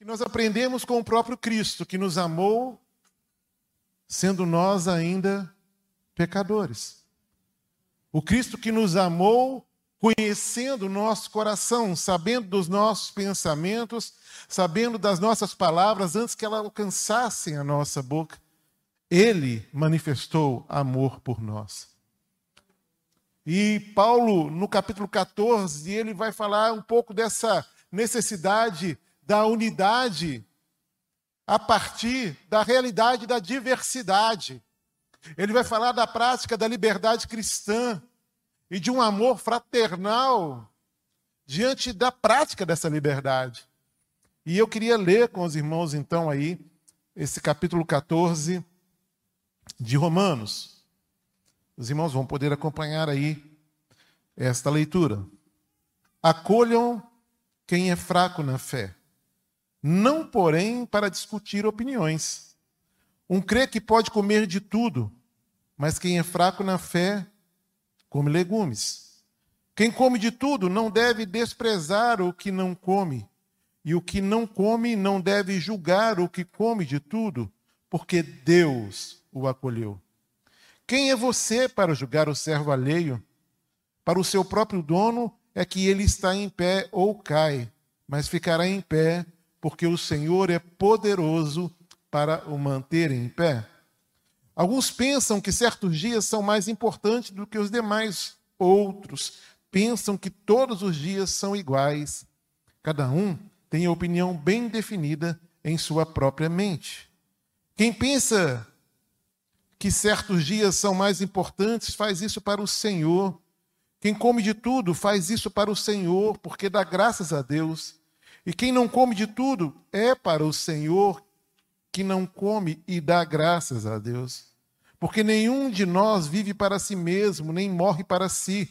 que nós aprendemos com o próprio Cristo, que nos amou, sendo nós ainda pecadores. O Cristo que nos amou, conhecendo o nosso coração, sabendo dos nossos pensamentos, sabendo das nossas palavras antes que elas alcançassem a nossa boca. Ele manifestou amor por nós. E Paulo, no capítulo 14, ele vai falar um pouco dessa necessidade da unidade a partir da realidade da diversidade. Ele vai falar da prática da liberdade cristã e de um amor fraternal diante da prática dessa liberdade. E eu queria ler com os irmãos, então, aí, esse capítulo 14 de Romanos. Os irmãos vão poder acompanhar aí esta leitura. Acolham quem é fraco na fé, não, porém, para discutir opiniões. Um crê que pode comer de tudo, mas quem é fraco na fé, come legumes. Quem come de tudo não deve desprezar o que não come, e o que não come não deve julgar o que come de tudo, porque Deus o acolheu. Quem é você para julgar o servo alheio? Para o seu próprio dono é que ele está em pé ou cai, mas ficará em pé, porque o Senhor é poderoso para o manter em pé. Alguns pensam que certos dias são mais importantes do que os demais, outros pensam que todos os dias são iguais. Cada um tem a opinião bem definida em sua própria mente. Quem pensa que certos dias são mais importantes faz isso para o Senhor. Quem come de tudo faz isso para o Senhor, porque dá graças a Deus. E quem não come de tudo é para o Senhor, que não come e dá graças a Deus. Porque nenhum de nós vive para si mesmo, nem morre para si.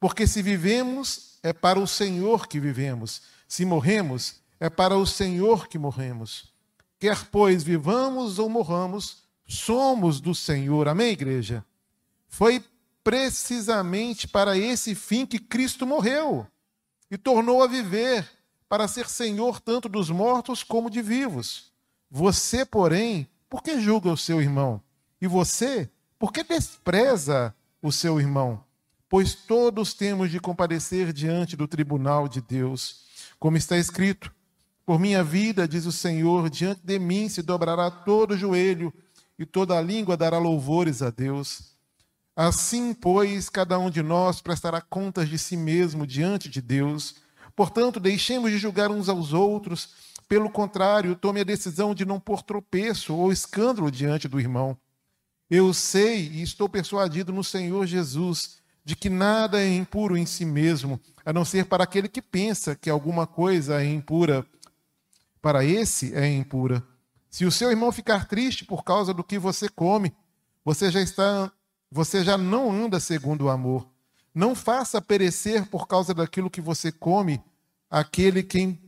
Porque se vivemos, é para o Senhor que vivemos. Se morremos, é para o Senhor que morremos. Quer, pois, vivamos ou morramos, somos do Senhor. Amém, igreja? Foi precisamente para esse fim que Cristo morreu e tornou a viver, para ser Senhor tanto dos mortos como de vivos. Você, porém, por que julga o seu irmão? E você, por que despreza o seu irmão? Pois todos temos de comparecer diante do tribunal de Deus. Como está escrito: Por minha vida, diz o Senhor, diante de mim se dobrará todo joelho e toda língua dará louvores a Deus. Assim, pois, cada um de nós prestará contas de si mesmo diante de Deus. Portanto, deixemos de julgar uns aos outros. Pelo contrário, tome a decisão de não pôr tropeço ou escândalo diante do irmão. Eu sei e estou persuadido no Senhor Jesus de que nada é impuro em si mesmo, a não ser para aquele que pensa que alguma coisa é impura. Para esse é impura. Se o seu irmão ficar triste por causa do que você come, você já está você já não anda segundo o amor. Não faça perecer por causa daquilo que você come aquele quem,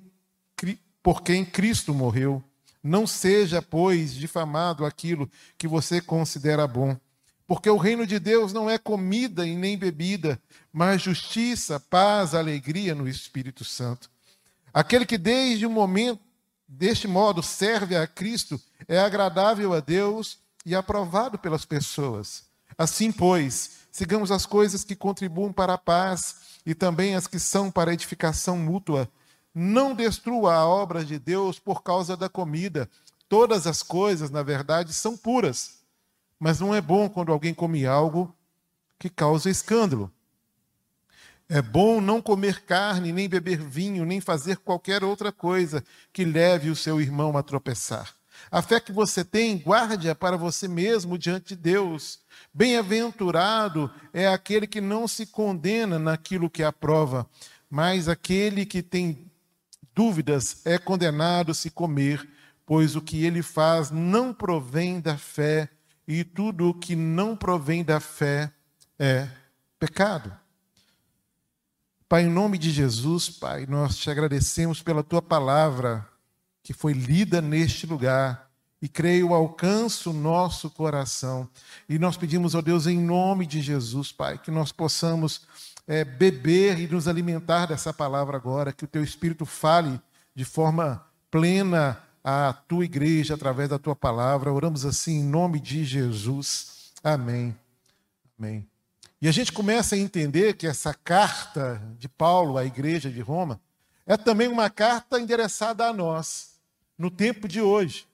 por quem Cristo morreu. Não seja, pois, difamado aquilo que você considera bom. Porque o reino de Deus não é comida e nem bebida, mas justiça, paz, alegria no Espírito Santo. Aquele que desde o momento, deste modo, serve a Cristo, é agradável a Deus e aprovado pelas pessoas. Assim, pois, sigamos as coisas que contribuem para a paz e também as que são para edificação mútua não destrua a obra de Deus por causa da comida. Todas as coisas, na verdade, são puras. Mas não é bom quando alguém come algo que causa escândalo. É bom não comer carne, nem beber vinho, nem fazer qualquer outra coisa que leve o seu irmão a tropeçar. A fé que você tem, guarde-a para você mesmo diante de Deus. Bem-aventurado é aquele que não se condena naquilo que aprova, mas aquele que tem dúvidas, é condenado se comer, pois o que ele faz não provém da fé, e tudo o que não provém da fé é pecado. Pai, em nome de Jesus, Pai, nós te agradecemos pela tua palavra que foi lida neste lugar e creio alcança o nosso coração. E nós pedimos, ó Deus, em nome de Jesus, Pai, que nós possamos é, beber e nos alimentar dessa palavra agora, que o teu Espírito fale de forma plena a tua igreja através da tua palavra. Oramos assim em nome de Jesus. Amém. Amém. E a gente começa a entender que essa carta de Paulo à igreja de Roma é também uma carta endereçada a nós, no tempo de hoje,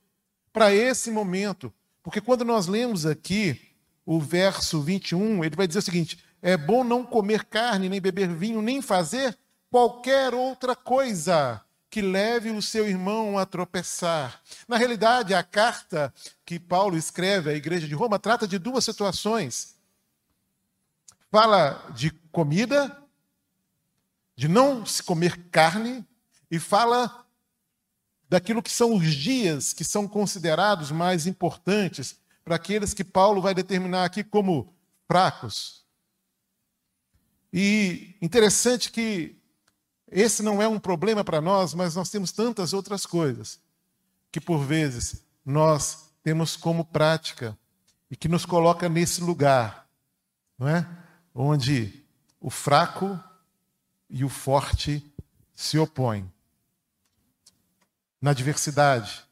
para esse momento. Porque quando nós lemos aqui o verso 21, ele vai dizer o seguinte: é bom não comer carne, nem beber vinho, nem fazer qualquer outra coisa que leve o seu irmão a tropeçar. Na realidade, a carta que Paulo escreve à igreja de Roma trata de duas situações. Fala de comida de não se comer carne e fala daquilo que são os dias que são considerados mais importantes para aqueles que Paulo vai determinar aqui como fracos. E interessante que esse não é um problema para nós, mas nós temos tantas outras coisas que por vezes nós temos como prática e que nos coloca nesse lugar, não é? Onde o fraco e o forte se opõem. Na diversidade,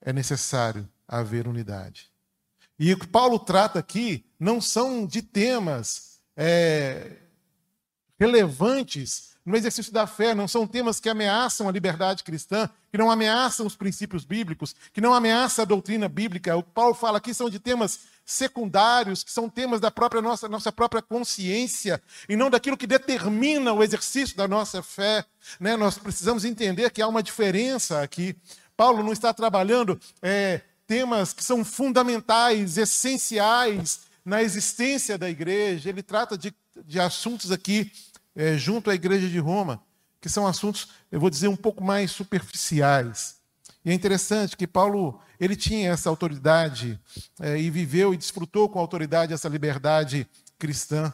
é necessário haver unidade. E o que Paulo trata aqui não são de temas é, relevantes no exercício da fé, não são temas que ameaçam a liberdade cristã, que não ameaçam os princípios bíblicos, que não ameaçam a doutrina bíblica. O que Paulo fala aqui são de temas secundários, que são temas da própria nossa, nossa própria consciência, e não daquilo que determina o exercício da nossa fé. Né? Nós precisamos entender que há uma diferença aqui. Paulo não está trabalhando é, temas que são fundamentais, essenciais na existência da igreja, ele trata de, de assuntos aqui é, junto à igreja de Roma, que são assuntos, eu vou dizer, um pouco mais superficiais. E é interessante que Paulo ele tinha essa autoridade é, e viveu e desfrutou com autoridade essa liberdade cristã.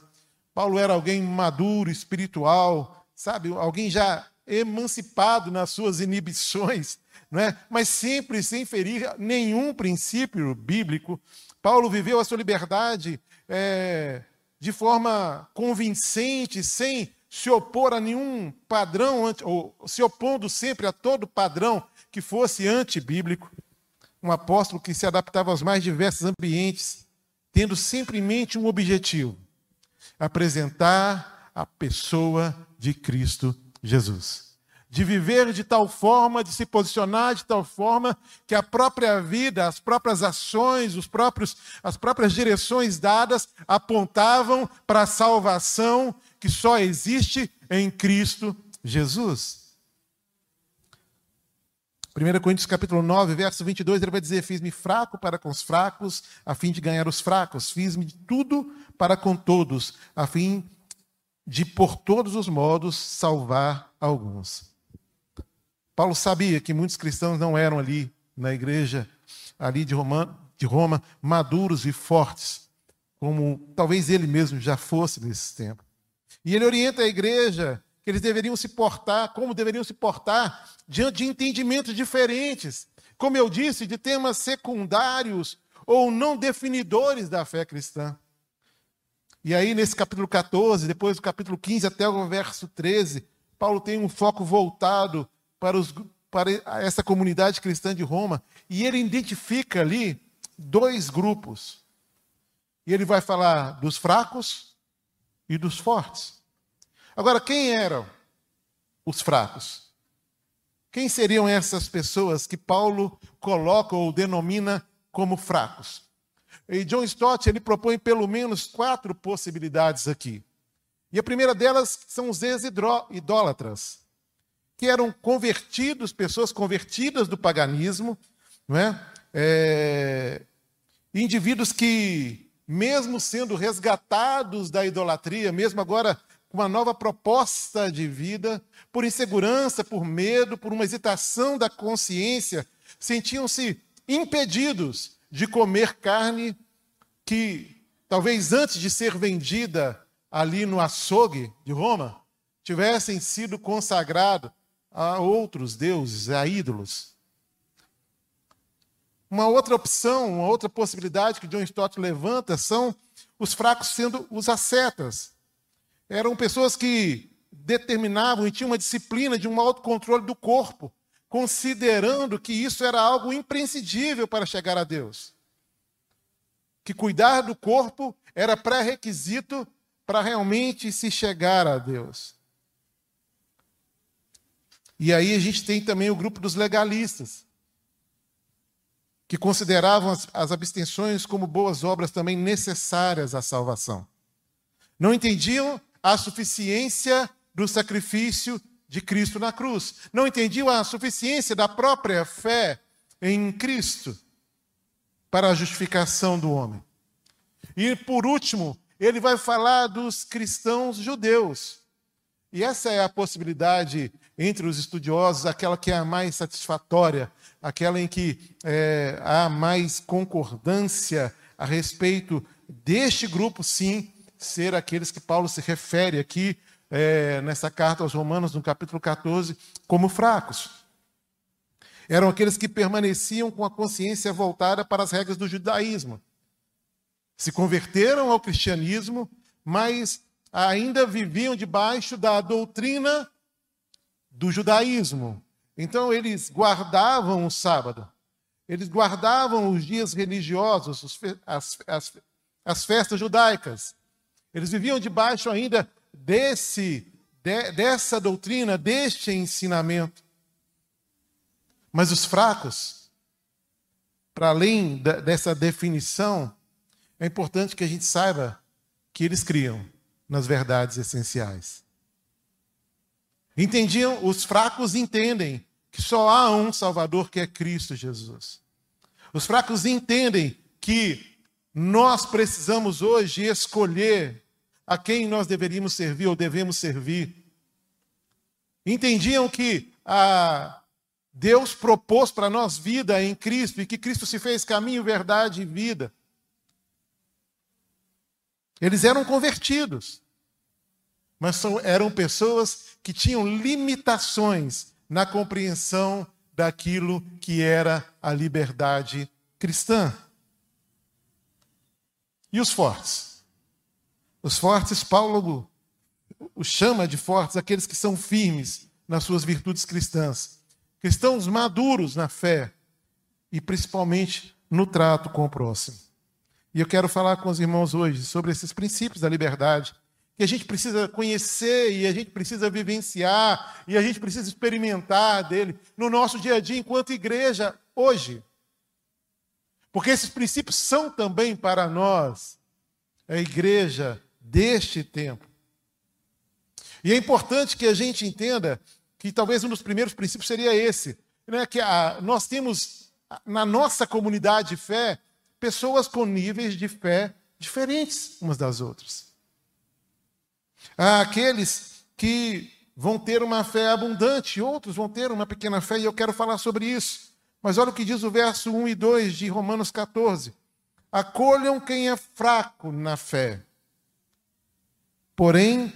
Paulo era alguém maduro, espiritual, sabe, alguém já emancipado nas suas inibições, não é? mas sempre sem ferir nenhum princípio bíblico. Paulo viveu a sua liberdade é, de forma convincente, sem se opor a nenhum padrão, ou se opondo sempre a todo padrão que fosse antibíblico. Um apóstolo que se adaptava aos mais diversos ambientes, tendo sempre em mente um objetivo: apresentar a pessoa de Cristo Jesus de viver de tal forma, de se posicionar de tal forma que a própria vida, as próprias ações, os próprios, as próprias direções dadas apontavam para a salvação que só existe em Cristo Jesus. 1 Coríntios capítulo 9, verso 22, ele vai dizer: Fiz-me fraco para com os fracos, a fim de ganhar os fracos. Fiz-me tudo para com todos, a fim de, por todos os modos, salvar alguns. Paulo sabia que muitos cristãos não eram ali na igreja ali de Roma, de Roma maduros e fortes, como talvez ele mesmo já fosse nesse tempo. E ele orienta a igreja que eles deveriam se portar, como deveriam se portar diante de entendimentos diferentes, como eu disse, de temas secundários ou não definidores da fé cristã. E aí, nesse capítulo 14, depois do capítulo 15 até o verso 13, Paulo tem um foco voltado para, os, para essa comunidade cristã de Roma, e ele identifica ali dois grupos. E ele vai falar dos fracos e dos fortes. Agora, quem eram os fracos? Quem seriam essas pessoas que Paulo coloca ou denomina como fracos? E John Stott ele propõe pelo menos quatro possibilidades aqui. E a primeira delas são os ex-idólatras que eram convertidos, pessoas convertidas do paganismo, não é? é? indivíduos que, mesmo sendo resgatados da idolatria, mesmo agora uma nova proposta de vida, por insegurança, por medo, por uma hesitação da consciência, sentiam-se impedidos de comer carne que, talvez antes de ser vendida ali no açougue de Roma, tivessem sido consagrado a outros deuses, a ídolos. Uma outra opção, uma outra possibilidade que John Stott levanta são os fracos sendo os ascetas. Eram pessoas que determinavam e tinham uma disciplina de um autocontrole do corpo, considerando que isso era algo imprescindível para chegar a Deus. Que cuidar do corpo era pré-requisito para realmente se chegar a Deus. E aí a gente tem também o grupo dos legalistas, que consideravam as, as abstenções como boas obras também necessárias à salvação. Não entendiam a suficiência do sacrifício de Cristo na cruz. Não entendiam a suficiência da própria fé em Cristo para a justificação do homem. E por último, ele vai falar dos cristãos judeus. E essa é a possibilidade entre os estudiosos, aquela que é a mais satisfatória, aquela em que é, há mais concordância a respeito deste grupo, sim, ser aqueles que Paulo se refere aqui é, nessa carta aos Romanos, no capítulo 14, como fracos. Eram aqueles que permaneciam com a consciência voltada para as regras do judaísmo. Se converteram ao cristianismo, mas ainda viviam debaixo da doutrina do judaísmo. Então, eles guardavam o sábado, eles guardavam os dias religiosos, as, as, as festas judaicas. Eles viviam debaixo ainda desse, de, dessa doutrina, deste ensinamento. Mas os fracos, para além da, dessa definição, é importante que a gente saiba que eles criam nas verdades essenciais. Entendiam, os fracos entendem que só há um Salvador que é Cristo Jesus. Os fracos entendem que nós precisamos hoje escolher a quem nós deveríamos servir ou devemos servir. Entendiam que a Deus propôs para nós vida em Cristo e que Cristo se fez caminho, verdade e vida. Eles eram convertidos, mas eram pessoas que tinham limitações na compreensão daquilo que era a liberdade cristã. E os fortes? Os fortes, Paulo os chama de fortes aqueles que são firmes nas suas virtudes cristãs, cristãos maduros na fé e principalmente no trato com o próximo. E eu quero falar com os irmãos hoje sobre esses princípios da liberdade que a gente precisa conhecer e a gente precisa vivenciar e a gente precisa experimentar dele no nosso dia a dia enquanto igreja hoje. Porque esses princípios são também para nós, a igreja deste tempo. E é importante que a gente entenda que talvez um dos primeiros princípios seria esse, né? que a, nós temos na nossa comunidade de fé pessoas com níveis de fé diferentes umas das outras. Há aqueles que vão ter uma fé abundante, outros vão ter uma pequena fé, e eu quero falar sobre isso. Mas olha o que diz o verso 1 e 2 de Romanos 14: Acolham quem é fraco na fé Porém,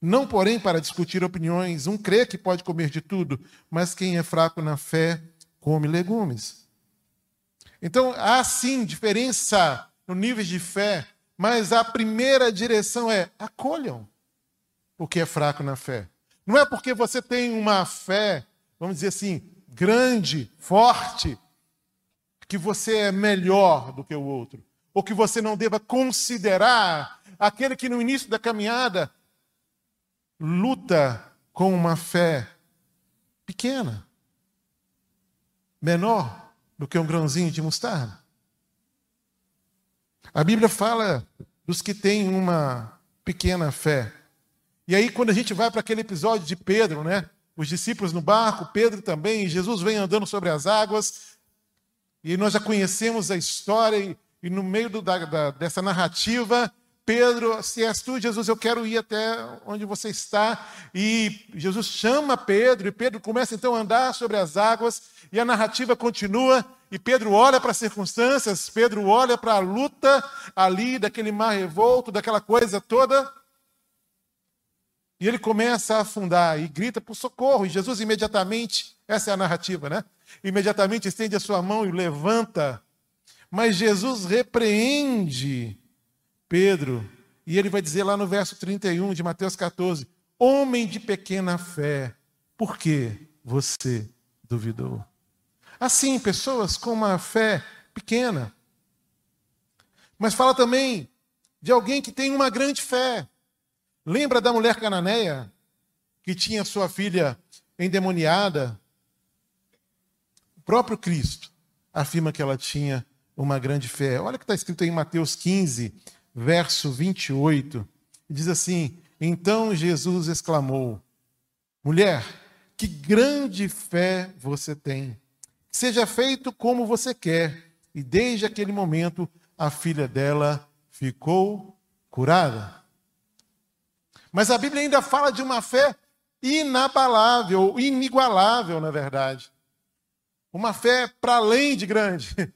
não porém para discutir opiniões, um crê que pode comer de tudo, mas quem é fraco na fé come legumes. Então, há sim diferença no nível de fé, mas a primeira direção é acolham o que é fraco na fé. Não é porque você tem uma fé, vamos dizer assim, grande, forte, que você é melhor do que o outro, ou que você não deva considerar aquele que no início da caminhada luta com uma fé pequena, menor do que um grãozinho de mostarda. A Bíblia fala dos que têm uma pequena fé. E aí, quando a gente vai para aquele episódio de Pedro, né? Os discípulos no barco, Pedro também, Jesus vem andando sobre as águas, e nós já conhecemos a história, e, e no meio do, da, da, dessa narrativa, Pedro, se és tu, Jesus, eu quero ir até onde você está. E Jesus chama Pedro, e Pedro começa então a andar sobre as águas, e a narrativa continua. E Pedro olha para as circunstâncias, Pedro olha para a luta ali, daquele mar revolto, daquela coisa toda. E ele começa a afundar e grita por socorro. E Jesus imediatamente, essa é a narrativa, né? Imediatamente estende a sua mão e levanta. Mas Jesus repreende Pedro, e ele vai dizer lá no verso 31 de Mateus 14: Homem de pequena fé, por que você duvidou. Assim, pessoas com uma fé pequena. Mas fala também de alguém que tem uma grande fé. Lembra da mulher cananeia que tinha sua filha endemoniada? O próprio Cristo afirma que ela tinha uma grande fé. Olha o que está escrito em Mateus 15, verso 28. Diz assim: Então Jesus exclamou: Mulher, que grande fé você tem. Seja feito como você quer. E desde aquele momento, a filha dela ficou curada. Mas a Bíblia ainda fala de uma fé inabalável, inigualável, na verdade. Uma fé para além de grande,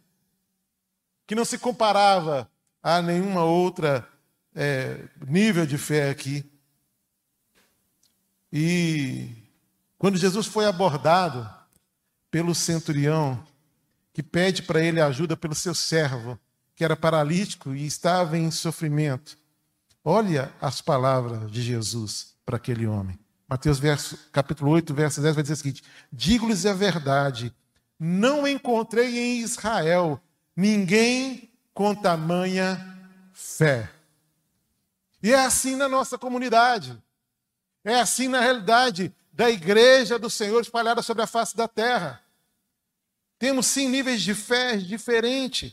que não se comparava a nenhuma outra é, nível de fé aqui. E quando Jesus foi abordado pelo centurião, que pede para ele ajuda pelo seu servo, que era paralítico e estava em sofrimento, olha as palavras de Jesus para aquele homem. Mateus verso, capítulo 8, verso 10 vai dizer o seguinte: Digo-lhes a verdade, não encontrei em Israel ninguém com tamanha fé. E é assim na nossa comunidade. É assim na realidade da igreja do Senhor espalhada sobre a face da terra. Temos sim níveis de fé diferentes.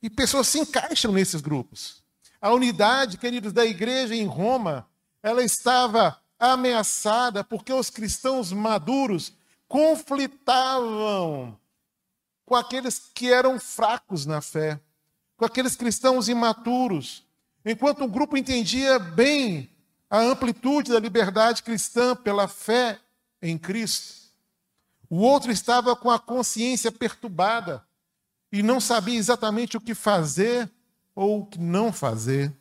E pessoas se encaixam nesses grupos. A unidade, queridos, da igreja em Roma, ela estava ameaçada porque os cristãos maduros conflitavam com aqueles que eram fracos na fé, com aqueles cristãos imaturos. Enquanto o grupo entendia bem a amplitude da liberdade cristã pela fé em Cristo, o outro estava com a consciência perturbada e não sabia exatamente o que fazer ou o que não fazer.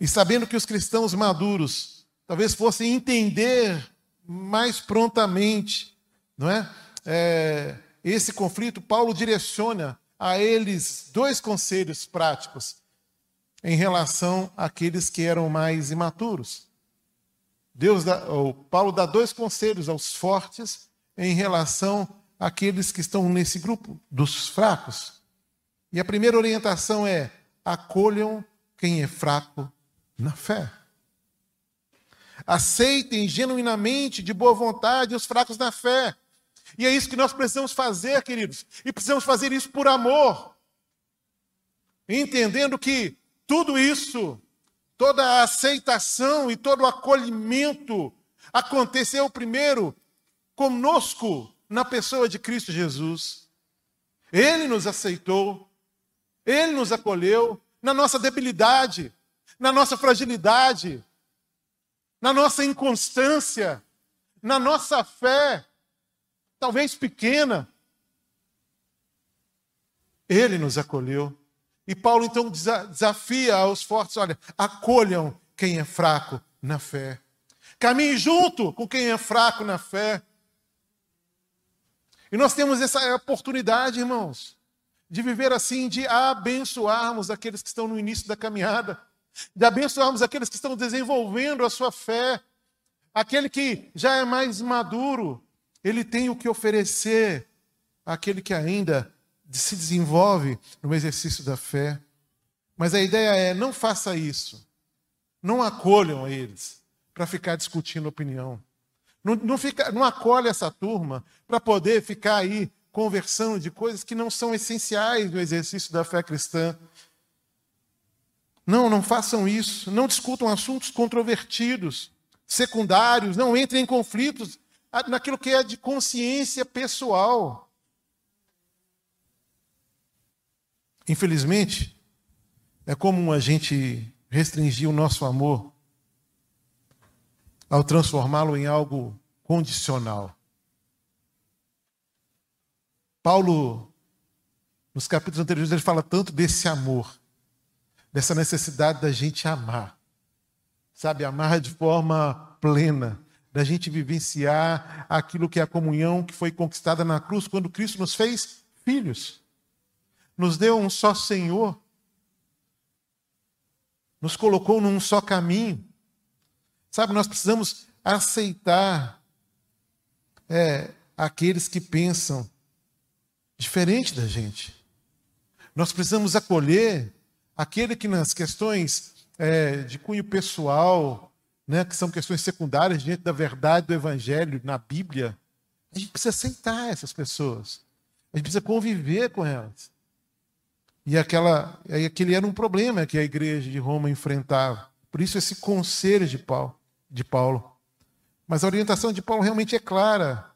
E sabendo que os cristãos maduros talvez fossem entender mais prontamente, não é? é esse conflito, Paulo direciona a eles dois conselhos práticos em relação àqueles que eram mais imaturos. Deus dá, Paulo dá dois conselhos aos fortes em relação àqueles que estão nesse grupo dos fracos. E a primeira orientação é: acolham quem é fraco na fé. Aceitem genuinamente, de boa vontade, os fracos na fé. E é isso que nós precisamos fazer, queridos. E precisamos fazer isso por amor. Entendendo que tudo isso, toda a aceitação e todo o acolhimento aconteceu primeiro conosco na pessoa de Cristo Jesus. Ele nos aceitou, ele nos acolheu na nossa debilidade, na nossa fragilidade, na nossa inconstância, na nossa fé, talvez pequena. Ele nos acolheu. E Paulo então desafia aos fortes: olha, acolham quem é fraco na fé. Caminhe junto com quem é fraco na fé. E nós temos essa oportunidade, irmãos, de viver assim, de abençoarmos aqueles que estão no início da caminhada de abençoarmos aqueles que estão desenvolvendo a sua fé. Aquele que já é mais maduro, ele tem o que oferecer àquele que ainda se desenvolve no exercício da fé. Mas a ideia é: não faça isso. Não acolham eles para ficar discutindo opinião. Não, não, fica, não acolhe essa turma para poder ficar aí conversando de coisas que não são essenciais no exercício da fé cristã. Não, não façam isso. Não discutam assuntos controvertidos, secundários. Não entrem em conflitos naquilo que é de consciência pessoal. Infelizmente, é comum a gente restringir o nosso amor ao transformá-lo em algo condicional. Paulo, nos capítulos anteriores, ele fala tanto desse amor dessa necessidade da gente amar. Sabe, amar de forma plena, da gente vivenciar aquilo que é a comunhão que foi conquistada na cruz quando Cristo nos fez filhos. Nos deu um só Senhor. Nos colocou num só caminho. Sabe, nós precisamos aceitar é, aqueles que pensam diferente da gente. Nós precisamos acolher aquele que nas questões é, de cunho pessoal, né, que são questões secundárias diante da verdade do Evangelho na Bíblia, a gente precisa aceitar essas pessoas. A gente precisa conviver com elas. E aquela, aquele era um problema que a igreja de Roma enfrentava. Por isso esse conselho de Paulo, de Paulo. Mas a orientação de Paulo realmente é clara.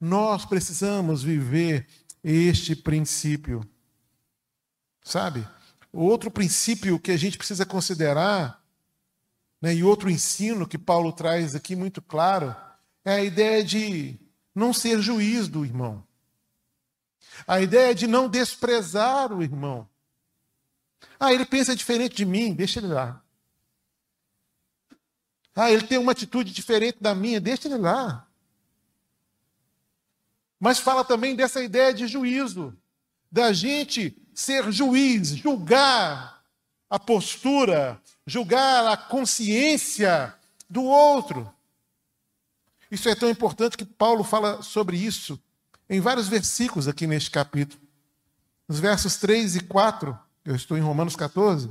Nós precisamos viver este princípio. Sabe? Outro princípio que a gente precisa considerar, né, e outro ensino que Paulo traz aqui muito claro, é a ideia de não ser juiz do irmão. A ideia de não desprezar o irmão. Ah, ele pensa diferente de mim, deixa ele lá. Ah, ele tem uma atitude diferente da minha, deixa ele lá. Mas fala também dessa ideia de juízo, da gente ser juiz, julgar a postura, julgar a consciência do outro. Isso é tão importante que Paulo fala sobre isso em vários versículos aqui neste capítulo. Nos versos 3 e 4, eu estou em Romanos 14,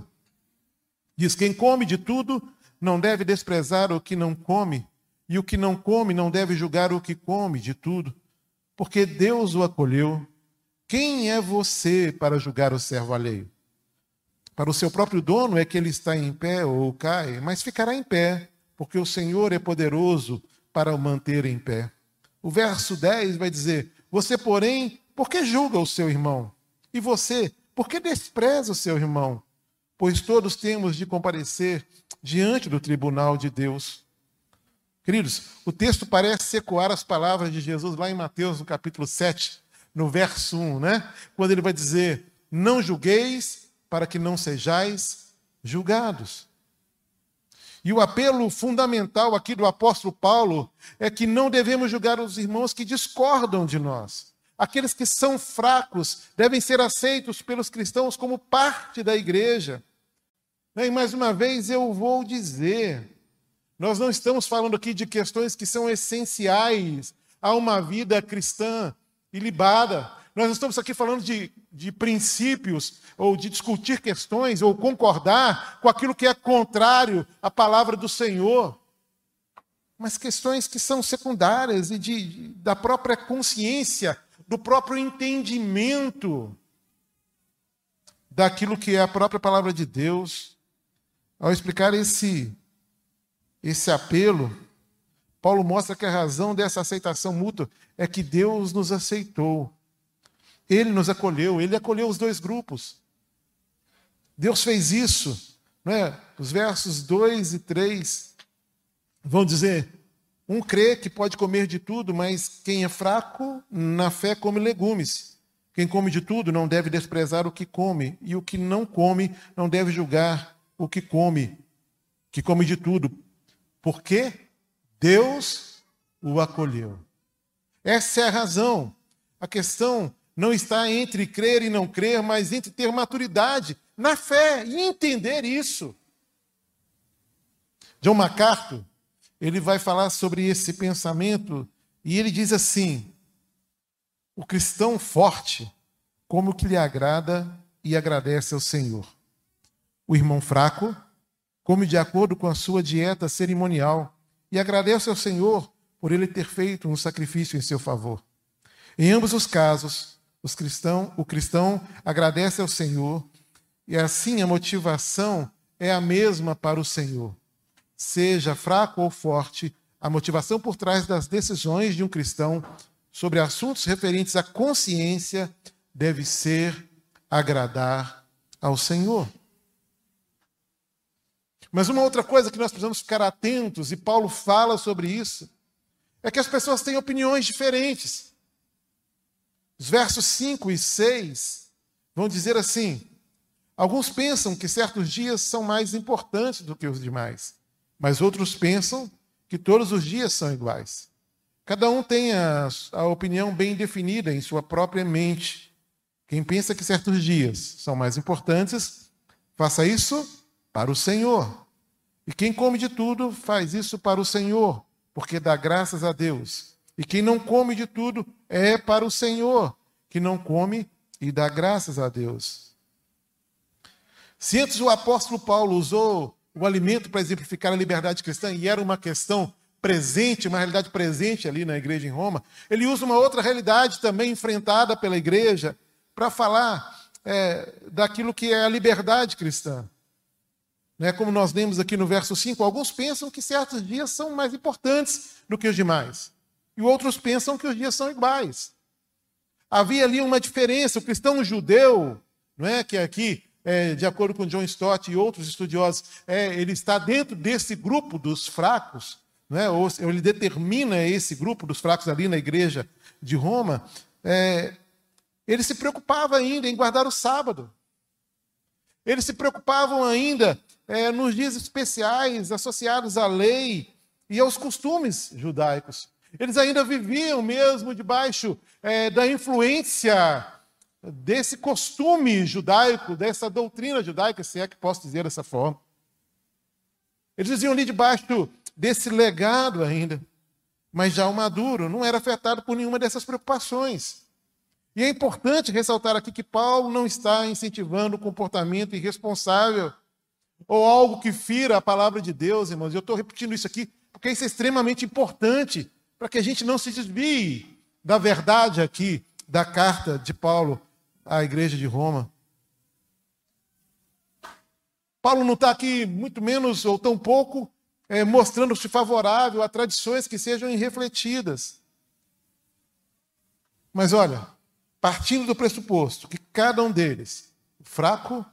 diz: Quem come de tudo não deve desprezar o que não come, e o que não come não deve julgar o que come de tudo, porque Deus o acolheu. Quem é você para julgar o servo alheio? Para o seu próprio dono é que ele está em pé ou cai, mas ficará em pé, porque o Senhor é poderoso para o manter em pé. O verso 10 vai dizer: Você, porém, por que julga o seu irmão? E você, por que despreza o seu irmão? Pois todos temos de comparecer diante do tribunal de Deus. Queridos, o texto parece ecoar as palavras de Jesus lá em Mateus, no capítulo 7, no verso 1, né? Quando ele vai dizer: Não julgueis para que não sejais julgados. E o apelo fundamental aqui do apóstolo Paulo é que não devemos julgar os irmãos que discordam de nós. Aqueles que são fracos devem ser aceitos pelos cristãos como parte da igreja. E mais uma vez eu vou dizer: nós não estamos falando aqui de questões que são essenciais a uma vida cristã ilibada. Nós estamos aqui falando de, de princípios, ou de discutir questões, ou concordar com aquilo que é contrário à palavra do Senhor. Mas questões que são secundárias e de, de da própria consciência, do próprio entendimento daquilo que é a própria palavra de Deus. Ao explicar esse esse apelo, Paulo mostra que a razão dessa aceitação mútua é que Deus nos aceitou. Ele nos acolheu, ele acolheu os dois grupos. Deus fez isso. Não é? Os versos 2 e 3 vão dizer: um crê que pode comer de tudo, mas quem é fraco na fé come legumes. Quem come de tudo não deve desprezar o que come, e o que não come não deve julgar o que come, que come de tudo, porque Deus o acolheu. Essa é a razão. A questão não está entre crer e não crer, mas entre ter maturidade na fé e entender isso. John MacArthur, ele vai falar sobre esse pensamento e ele diz assim: o cristão forte como que lhe agrada e agradece ao Senhor. O irmão fraco come de acordo com a sua dieta cerimonial e agradece ao Senhor por ele ter feito um sacrifício em seu favor. Em ambos os casos, os cristão, o cristão agradece ao Senhor e assim a motivação é a mesma para o Senhor. Seja fraco ou forte, a motivação por trás das decisões de um cristão sobre assuntos referentes à consciência deve ser agradar ao Senhor. Mas uma outra coisa que nós precisamos ficar atentos, e Paulo fala sobre isso, é que as pessoas têm opiniões diferentes. Os versos 5 e 6 vão dizer assim: alguns pensam que certos dias são mais importantes do que os demais, mas outros pensam que todos os dias são iguais. Cada um tem a, a opinião bem definida em sua própria mente. Quem pensa que certos dias são mais importantes, faça isso para o Senhor. E quem come de tudo faz isso para o Senhor, porque dá graças a Deus. E quem não come de tudo é para o Senhor, que não come e dá graças a Deus. Se antes o apóstolo Paulo usou o alimento para exemplificar a liberdade cristã, e era uma questão presente, uma realidade presente ali na igreja em Roma, ele usa uma outra realidade também enfrentada pela igreja para falar é, daquilo que é a liberdade cristã. Né, como nós lemos aqui no verso 5, alguns pensam que certos dias são mais importantes do que os demais, e outros pensam que os dias são iguais. Havia ali uma diferença. O cristão judeu, não é, que aqui é, de acordo com John Stott e outros estudiosos, é, ele está dentro desse grupo dos fracos, né, ou ele determina esse grupo dos fracos ali na igreja de Roma. É, ele se preocupava ainda em guardar o sábado. Eles se preocupavam ainda é, nos dias especiais associados à lei e aos costumes judaicos. Eles ainda viviam mesmo debaixo é, da influência desse costume judaico, dessa doutrina judaica, se é que posso dizer dessa forma. Eles viviam ali debaixo desse legado ainda, mas já o maduro não era afetado por nenhuma dessas preocupações. E é importante ressaltar aqui que Paulo não está incentivando o comportamento irresponsável ou algo que fira a palavra de Deus, irmãos. Eu estou repetindo isso aqui porque isso é extremamente importante para que a gente não se desvie da verdade aqui da carta de Paulo à igreja de Roma. Paulo não está aqui, muito menos ou tão pouco, é, mostrando-se favorável a tradições que sejam irrefletidas. Mas olha, partindo do pressuposto que cada um deles, o fraco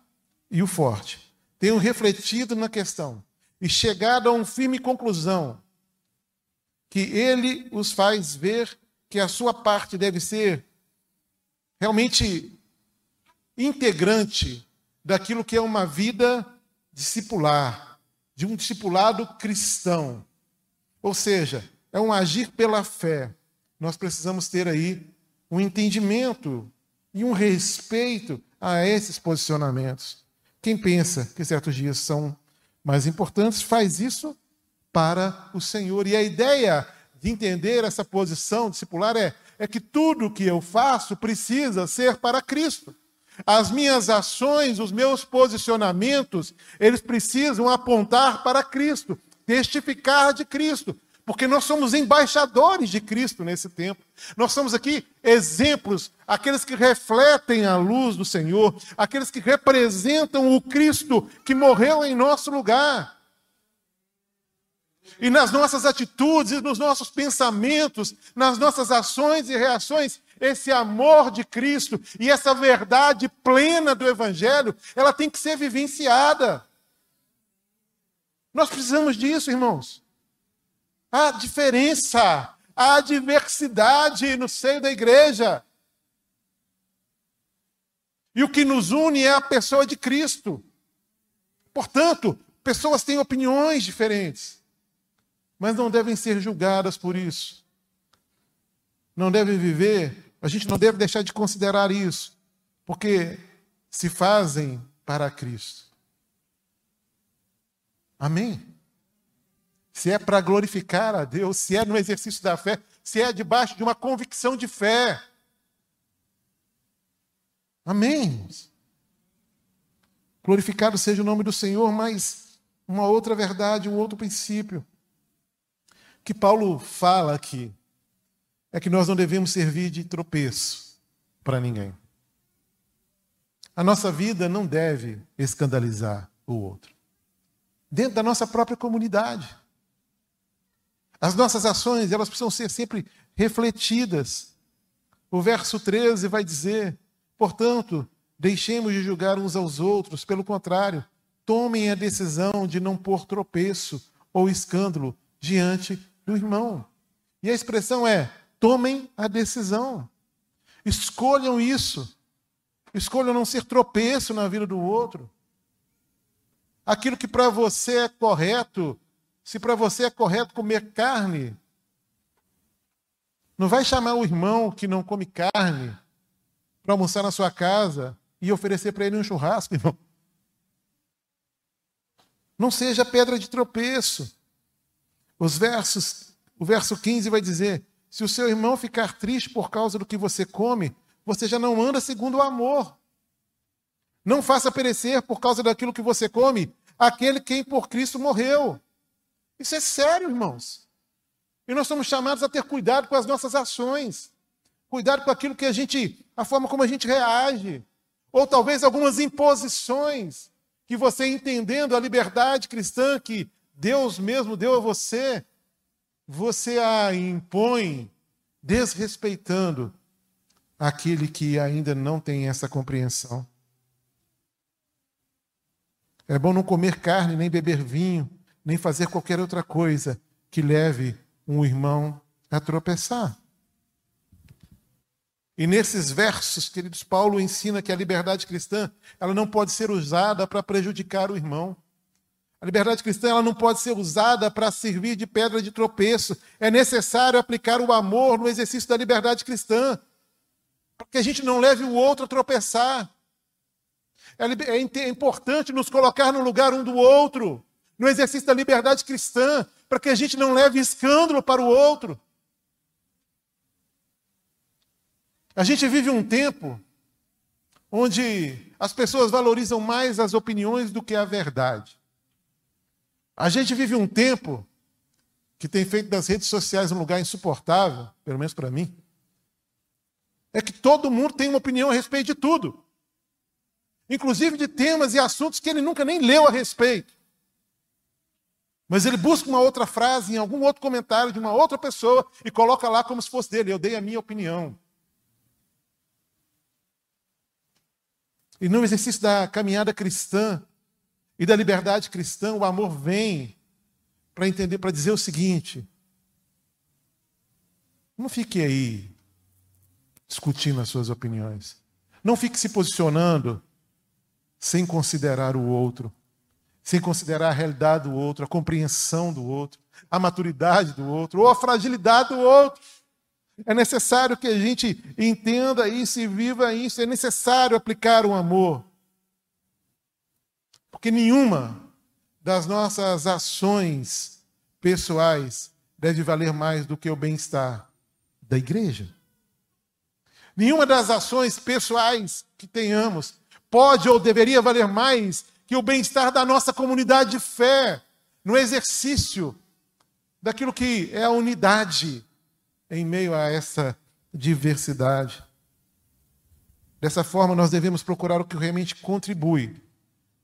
e o forte, tenham refletido na questão e chegado a uma firme conclusão que ele os faz ver que a sua parte deve ser realmente integrante daquilo que é uma vida discipular, de um discipulado cristão. Ou seja, é um agir pela fé. Nós precisamos ter aí um entendimento e um respeito a esses posicionamentos. Quem pensa que certos dias são mais importantes, faz isso para o Senhor. E a ideia de entender essa posição discipular é, é que tudo que eu faço precisa ser para Cristo. As minhas ações, os meus posicionamentos, eles precisam apontar para Cristo, testificar de Cristo, porque nós somos embaixadores de Cristo nesse tempo. Nós somos aqui exemplos, aqueles que refletem a luz do Senhor, aqueles que representam o Cristo que morreu em nosso lugar. E nas nossas atitudes, nos nossos pensamentos, nas nossas ações e reações, esse amor de Cristo e essa verdade plena do Evangelho, ela tem que ser vivenciada. Nós precisamos disso, irmãos. Há diferença, há diversidade no seio da igreja. E o que nos une é a pessoa de Cristo. Portanto, pessoas têm opiniões diferentes, mas não devem ser julgadas por isso. Não devem viver a gente não deve deixar de considerar isso, porque se fazem para Cristo. Amém? Se é para glorificar a Deus, se é no exercício da fé, se é debaixo de uma convicção de fé. Amém. Glorificado seja o nome do Senhor, mas uma outra verdade, um outro princípio que Paulo fala aqui é que nós não devemos servir de tropeço para ninguém. A nossa vida não deve escandalizar o outro. Dentro da nossa própria comunidade. As nossas ações, elas precisam ser sempre refletidas. O verso 13 vai dizer: portanto, deixemos de julgar uns aos outros, pelo contrário, tomem a decisão de não pôr tropeço ou escândalo diante do irmão. E a expressão é: Tomem a decisão. Escolham isso. Escolham não ser tropeço na vida do outro. Aquilo que para você é correto, se para você é correto comer carne, não vai chamar o irmão que não come carne para almoçar na sua casa e oferecer para ele um churrasco, irmão. Não seja pedra de tropeço. Os versos, o verso 15 vai dizer: Se o seu irmão ficar triste por causa do que você come, você já não anda segundo o amor. Não faça perecer por causa daquilo que você come aquele quem por Cristo morreu. Isso é sério, irmãos. E nós somos chamados a ter cuidado com as nossas ações, cuidado com aquilo que a gente, a forma como a gente reage, ou talvez algumas imposições que você entendendo a liberdade cristã que Deus mesmo deu a você, você a impõe desrespeitando aquele que ainda não tem essa compreensão. É bom não comer carne, nem beber vinho, nem fazer qualquer outra coisa que leve um irmão a tropeçar. E nesses versos, queridos, Paulo ensina que a liberdade cristã, ela não pode ser usada para prejudicar o irmão. A liberdade cristã ela não pode ser usada para servir de pedra de tropeço. É necessário aplicar o amor no exercício da liberdade cristã, para que a gente não leve o outro a tropeçar. É, é importante nos colocar no lugar um do outro, no exercício da liberdade cristã, para que a gente não leve escândalo para o outro. A gente vive um tempo onde as pessoas valorizam mais as opiniões do que a verdade. A gente vive um tempo que tem feito das redes sociais um lugar insuportável, pelo menos para mim. É que todo mundo tem uma opinião a respeito de tudo inclusive de temas e assuntos que ele nunca nem leu a respeito. Mas ele busca uma outra frase em algum outro comentário de uma outra pessoa e coloca lá como se fosse dele. Eu dei a minha opinião. E no exercício da caminhada cristã e da liberdade cristã, o amor vem para entender, para dizer o seguinte: não fique aí discutindo as suas opiniões. Não fique se posicionando sem considerar o outro, sem considerar a realidade do outro, a compreensão do outro, a maturidade do outro ou a fragilidade do outro. É necessário que a gente entenda isso e viva isso, é necessário aplicar o amor. Porque nenhuma das nossas ações pessoais deve valer mais do que o bem-estar da igreja. Nenhuma das ações pessoais que tenhamos pode ou deveria valer mais que o bem-estar da nossa comunidade de fé, no exercício daquilo que é a unidade em meio a essa diversidade. Dessa forma, nós devemos procurar o que realmente contribui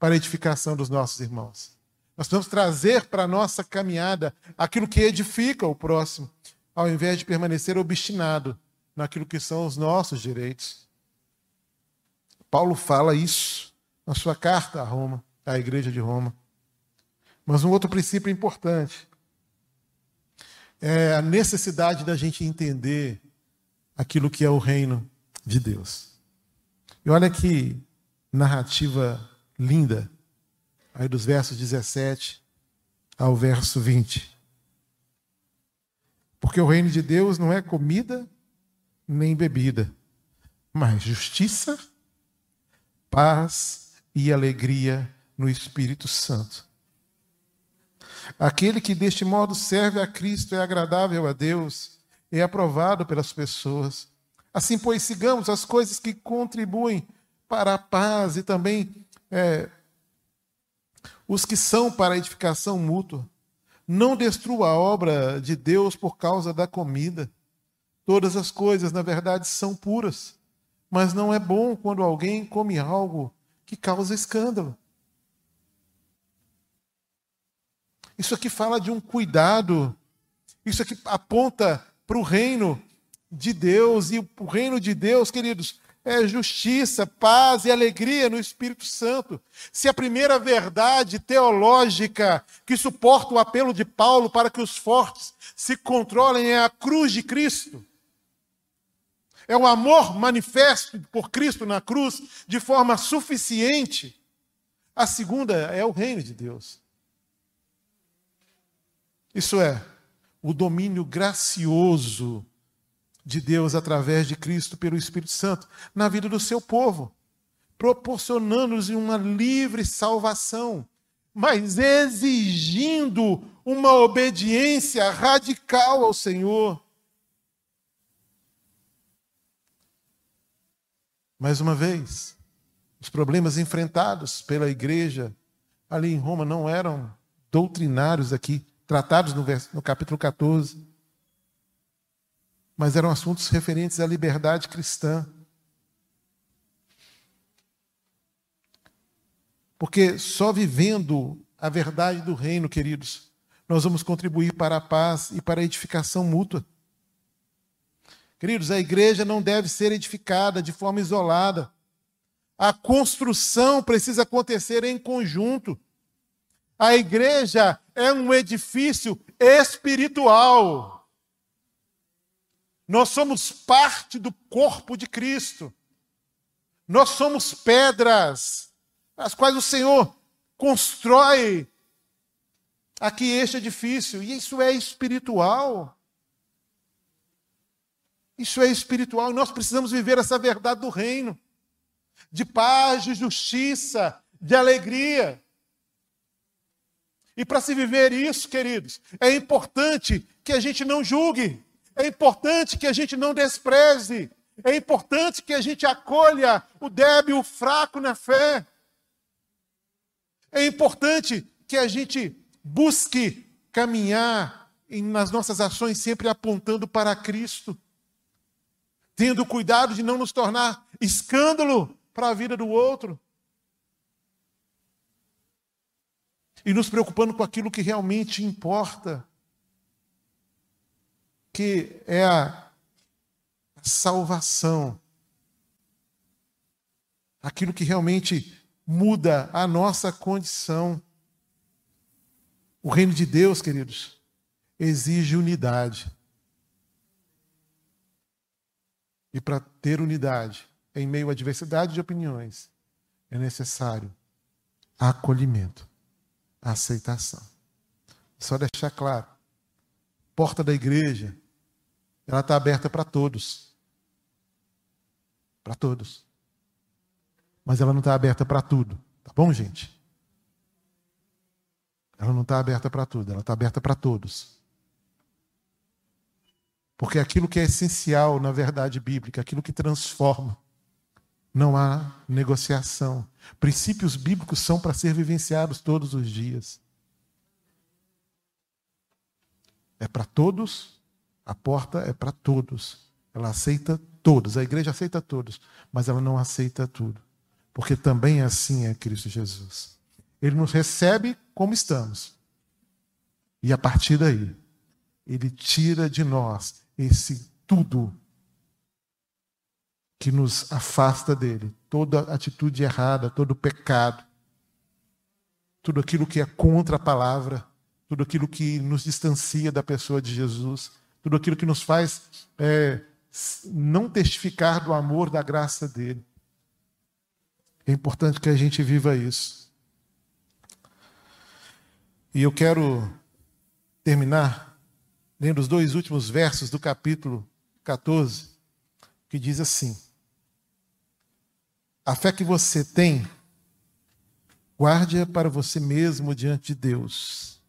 para a edificação dos nossos irmãos. Nós vamos trazer para a nossa caminhada aquilo que edifica o próximo, ao invés de permanecer obstinado naquilo que são os nossos direitos. Paulo fala isso na sua carta a Roma, à igreja de Roma. Mas um outro princípio importante é a necessidade da gente entender aquilo que é o reino de Deus. E olha que narrativa linda, aí dos versos 17 ao verso 20. Porque o reino de Deus não é comida nem bebida, mas justiça, paz e alegria no Espírito Santo. Aquele que deste modo serve a Cristo é agradável a Deus, é aprovado pelas pessoas. Assim, pois, sigamos as coisas que contribuem para a paz e também é, os que são para edificação mútua. Não destrua a obra de Deus por causa da comida. Todas as coisas, na verdade, são puras mas não é bom quando alguém come algo que causa escândalo. Isso aqui fala de um cuidado, isso aqui aponta para o reino de Deus, e o reino de Deus, queridos, é justiça, paz e alegria no Espírito Santo. Se a primeira verdade teológica que suporta o apelo de Paulo para que os fortes se controlem é a cruz de Cristo, é o amor manifesto por Cristo na cruz de forma suficiente. A segunda é o reino de Deus. Isso é, o domínio gracioso de Deus através de Cristo pelo Espírito Santo na vida do seu povo, proporcionando-lhes uma livre salvação, mas exigindo uma obediência radical ao Senhor. Mais uma vez, os problemas enfrentados pela igreja ali em Roma não eram doutrinários aqui, tratados no, verso, no capítulo 14 mas eram assuntos referentes à liberdade cristã. Porque só vivendo a verdade do reino, queridos, nós vamos contribuir para a paz e para a edificação mútua. Queridos, a igreja não deve ser edificada de forma isolada. A construção precisa acontecer em conjunto. A igreja é um edifício espiritual. Nós somos parte do corpo de Cristo. Nós somos pedras, as quais o Senhor constrói aqui este edifício. E isso é espiritual. Isso é espiritual nós precisamos viver essa verdade do reino de paz, de justiça, de alegria. E para se viver isso, queridos, é importante que a gente não julgue, é importante que a gente não despreze, é importante que a gente acolha o débil, o fraco na fé. É importante que a gente busque caminhar nas nossas ações sempre apontando para Cristo tendo cuidado de não nos tornar escândalo para a vida do outro. E nos preocupando com aquilo que realmente importa, que é a salvação. Aquilo que realmente muda a nossa condição. O reino de Deus, queridos, exige unidade. E para ter unidade em meio à diversidade de opiniões, é necessário acolhimento, aceitação. Só deixar claro: porta da igreja, ela está aberta para todos. Para todos. Mas ela não está aberta para tudo. Tá bom, gente? Ela não está aberta para tudo, ela está aberta para todos. Porque aquilo que é essencial na verdade bíblica, aquilo que transforma, não há negociação. Princípios bíblicos são para ser vivenciados todos os dias. É para todos, a porta é para todos. Ela aceita todos, a igreja aceita todos, mas ela não aceita tudo. Porque também assim é Cristo Jesus. Ele nos recebe como estamos. E a partir daí, ele tira de nós esse tudo que nos afasta dele, toda atitude errada, todo pecado, tudo aquilo que é contra a palavra, tudo aquilo que nos distancia da pessoa de Jesus, tudo aquilo que nos faz é, não testificar do amor, da graça dele. É importante que a gente viva isso. E eu quero terminar lendo os dois últimos versos do capítulo 14, que diz assim: A fé que você tem, guarde-a para você mesmo diante de Deus.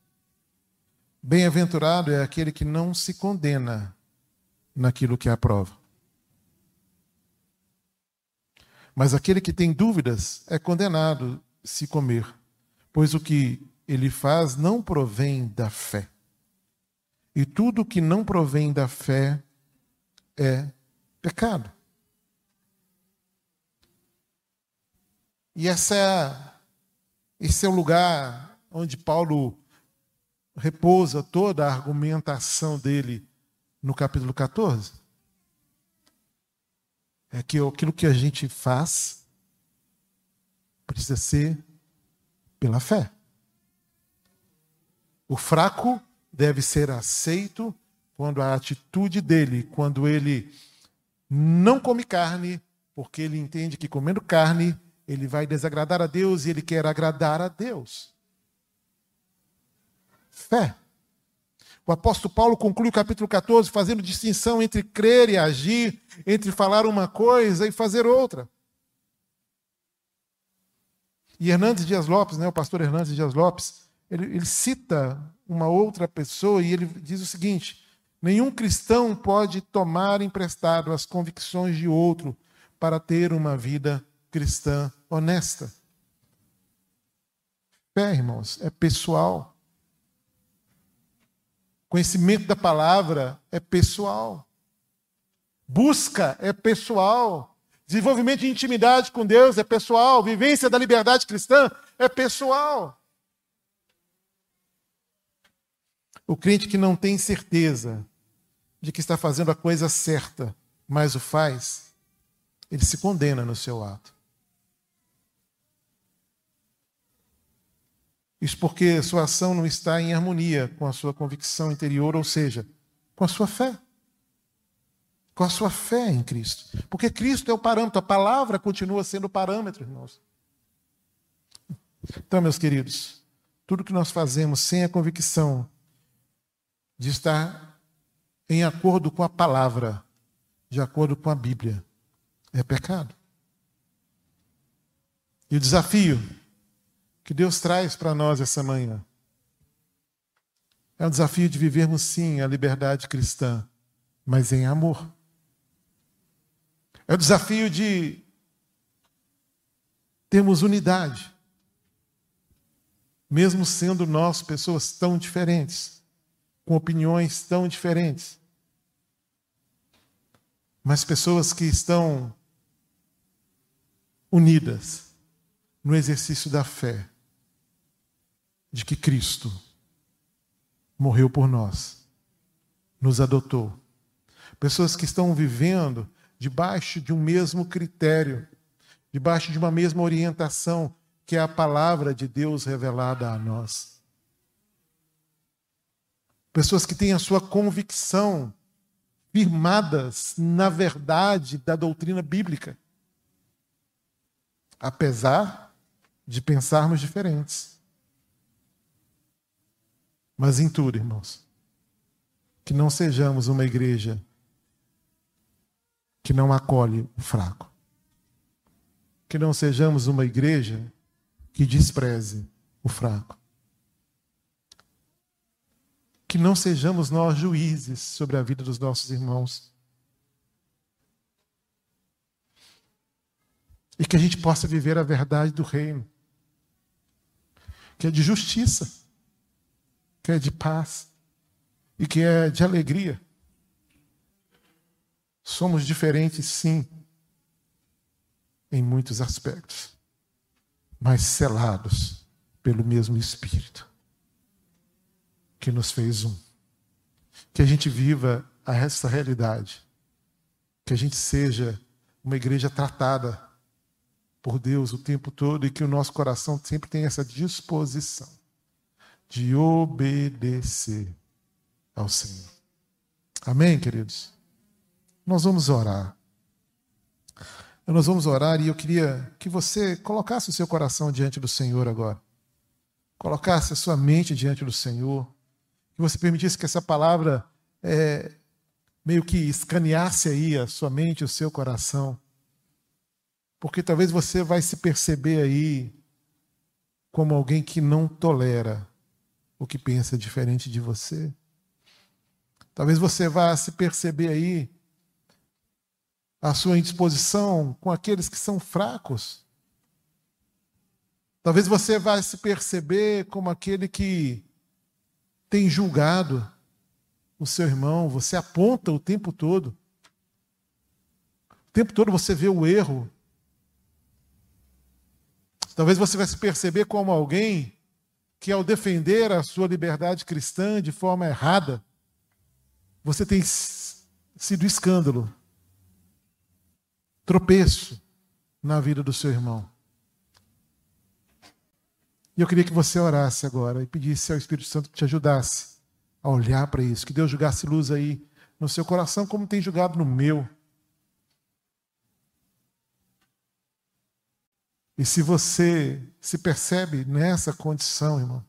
Bem-aventurado é aquele que não se condena naquilo que aprova. Mas aquele que tem dúvidas é condenado se comer, pois o que ele faz não provém da fé. E tudo que não provém da fé é pecado. E essa esse é o lugar onde Paulo repousa toda a argumentação dele no capítulo 14. É que aquilo que a gente faz precisa ser pela fé. O fraco deve ser aceito quando a atitude dele, quando ele não come carne, porque ele entende que comendo carne ele vai desagradar a Deus e ele quer agradar a Deus. Fé. O apóstolo Paulo conclui o capítulo 14 fazendo distinção entre crer e agir, entre falar uma coisa e fazer outra. E Hernandes Dias Lopes, né, o pastor Hernandes Dias Lopes, ele, ele cita uma outra pessoa e ele diz o seguinte: nenhum cristão pode tomar emprestado as convicções de outro, para ter uma vida cristã honesta. Fé, irmãos, é pessoal. Conhecimento da palavra é pessoal. Busca é pessoal. Desenvolvimento de intimidade com Deus é pessoal. Vivência da liberdade cristã é pessoal. O crente que não tem certeza de que está fazendo a coisa certa, mas o faz, ele se condena no seu ato. Isso porque sua ação não está em harmonia com a sua convicção interior, ou seja, com a sua fé. Com a sua fé em Cristo. Porque Cristo é o parâmetro, a palavra continua sendo o parâmetro, irmãos. Então, meus queridos, tudo que nós fazemos sem a convicção de estar em acordo com a palavra, de acordo com a Bíblia, é pecado. E o desafio que Deus traz para nós essa manhã. É um desafio de vivermos, sim, a liberdade cristã, mas em amor. É o desafio de termos unidade, mesmo sendo nós pessoas tão diferentes, com opiniões tão diferentes, mas pessoas que estão unidas no exercício da fé de que Cristo morreu por nós, nos adotou. Pessoas que estão vivendo debaixo de um mesmo critério, debaixo de uma mesma orientação, que é a palavra de Deus revelada a nós. Pessoas que têm a sua convicção firmadas na verdade da doutrina bíblica, apesar de pensarmos diferentes. Mas em tudo, irmãos, que não sejamos uma igreja que não acolhe o fraco. Que não sejamos uma igreja que despreze o fraco. Que não sejamos nós juízes sobre a vida dos nossos irmãos. E que a gente possa viver a verdade do reino, que é de justiça que é de paz e que é de alegria. Somos diferentes, sim, em muitos aspectos, mas selados pelo mesmo Espírito que nos fez um. Que a gente viva essa realidade, que a gente seja uma igreja tratada por Deus o tempo todo e que o nosso coração sempre tenha essa disposição de obedecer ao Senhor. Amém, queridos? Nós vamos orar. Nós vamos orar e eu queria que você colocasse o seu coração diante do Senhor agora. Colocasse a sua mente diante do Senhor. Que você permitisse que essa palavra é, meio que escaneasse aí a sua mente, o seu coração. Porque talvez você vai se perceber aí como alguém que não tolera o que pensa diferente de você. Talvez você vá se perceber aí a sua indisposição com aqueles que são fracos. Talvez você vá se perceber como aquele que tem julgado o seu irmão, você aponta o tempo todo. O tempo todo você vê o erro. Talvez você vai se perceber como alguém que ao defender a sua liberdade cristã de forma errada, você tem sido escândalo, tropeço na vida do seu irmão. E eu queria que você orasse agora e pedisse ao Espírito Santo que te ajudasse a olhar para isso, que Deus jogasse luz aí no seu coração, como tem jogado no meu. E se você se percebe nessa condição, irmão,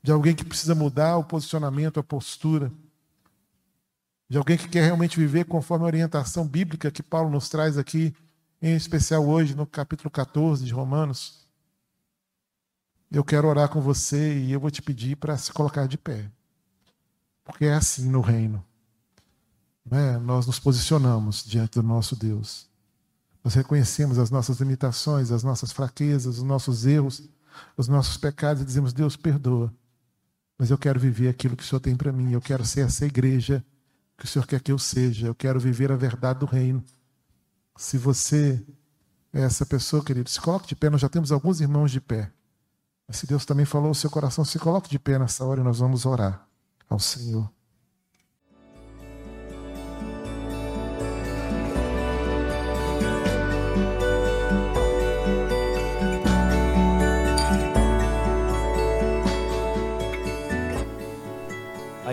de alguém que precisa mudar o posicionamento, a postura, de alguém que quer realmente viver conforme a orientação bíblica que Paulo nos traz aqui, em especial hoje no capítulo 14 de Romanos, eu quero orar com você e eu vou te pedir para se colocar de pé. Porque é assim no reino. Né? Nós nos posicionamos diante do nosso Deus Nós reconhecemos as nossas limitações, as nossas fraquezas, os nossos erros, os nossos pecados e dizemos: Deus, perdoa. Mas eu quero viver aquilo que o Senhor tem para mim. Eu quero ser essa igreja que o Senhor quer que eu seja. Eu quero viver a verdade do reino. Se você é essa pessoa, querido, se coloque de pé. Nós já temos alguns irmãos de pé. Mas se Deus também falou o seu coração, se coloque de pé nessa hora e nós vamos orar ao Senhor.